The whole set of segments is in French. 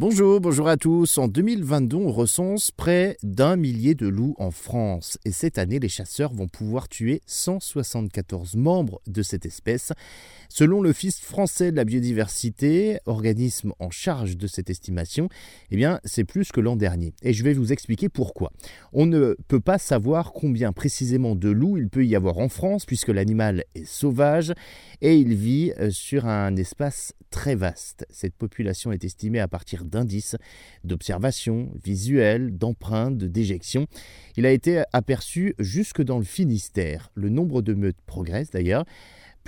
Bonjour, bonjour à tous. En 2022, on recense près d'un millier de loups en France. Et cette année, les chasseurs vont pouvoir tuer 174 membres de cette espèce. Selon l'Office français de la biodiversité, organisme en charge de cette estimation, eh bien, c'est plus que l'an dernier. Et je vais vous expliquer pourquoi. On ne peut pas savoir combien précisément de loups il peut y avoir en France, puisque l'animal est sauvage et il vit euh, sur un espace très vaste. Cette population est estimée à partir d'indices, d'observations visuelles, d'empreintes, de déjections. Il a été aperçu jusque dans le Finistère. Le nombre de meutes progresse d'ailleurs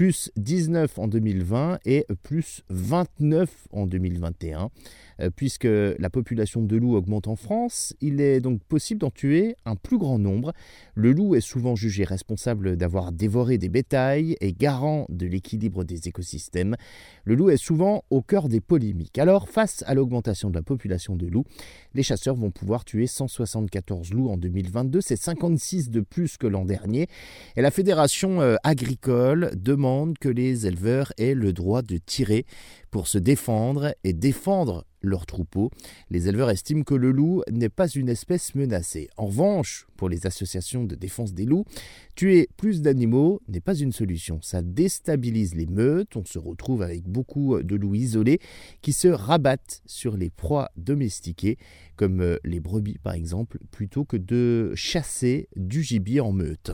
plus 19 en 2020 et plus 29 en 2021. Euh, puisque la population de loups augmente en France, il est donc possible d'en tuer un plus grand nombre. Le loup est souvent jugé responsable d'avoir dévoré des bétails et garant de l'équilibre des écosystèmes. Le loup est souvent au cœur des polémiques. Alors, face à l'augmentation de la population de loups, les chasseurs vont pouvoir tuer 174 loups en 2022, c'est 56 de plus que l'an dernier. Et la Fédération euh, agricole que les éleveurs aient le droit de tirer pour se défendre et défendre leurs troupeaux. Les éleveurs estiment que le loup n'est pas une espèce menacée. En revanche, pour les associations de défense des loups, tuer plus d'animaux n'est pas une solution. Ça déstabilise les meutes, on se retrouve avec beaucoup de loups isolés qui se rabattent sur les proies domestiquées, comme les brebis par exemple, plutôt que de chasser du gibier en meute.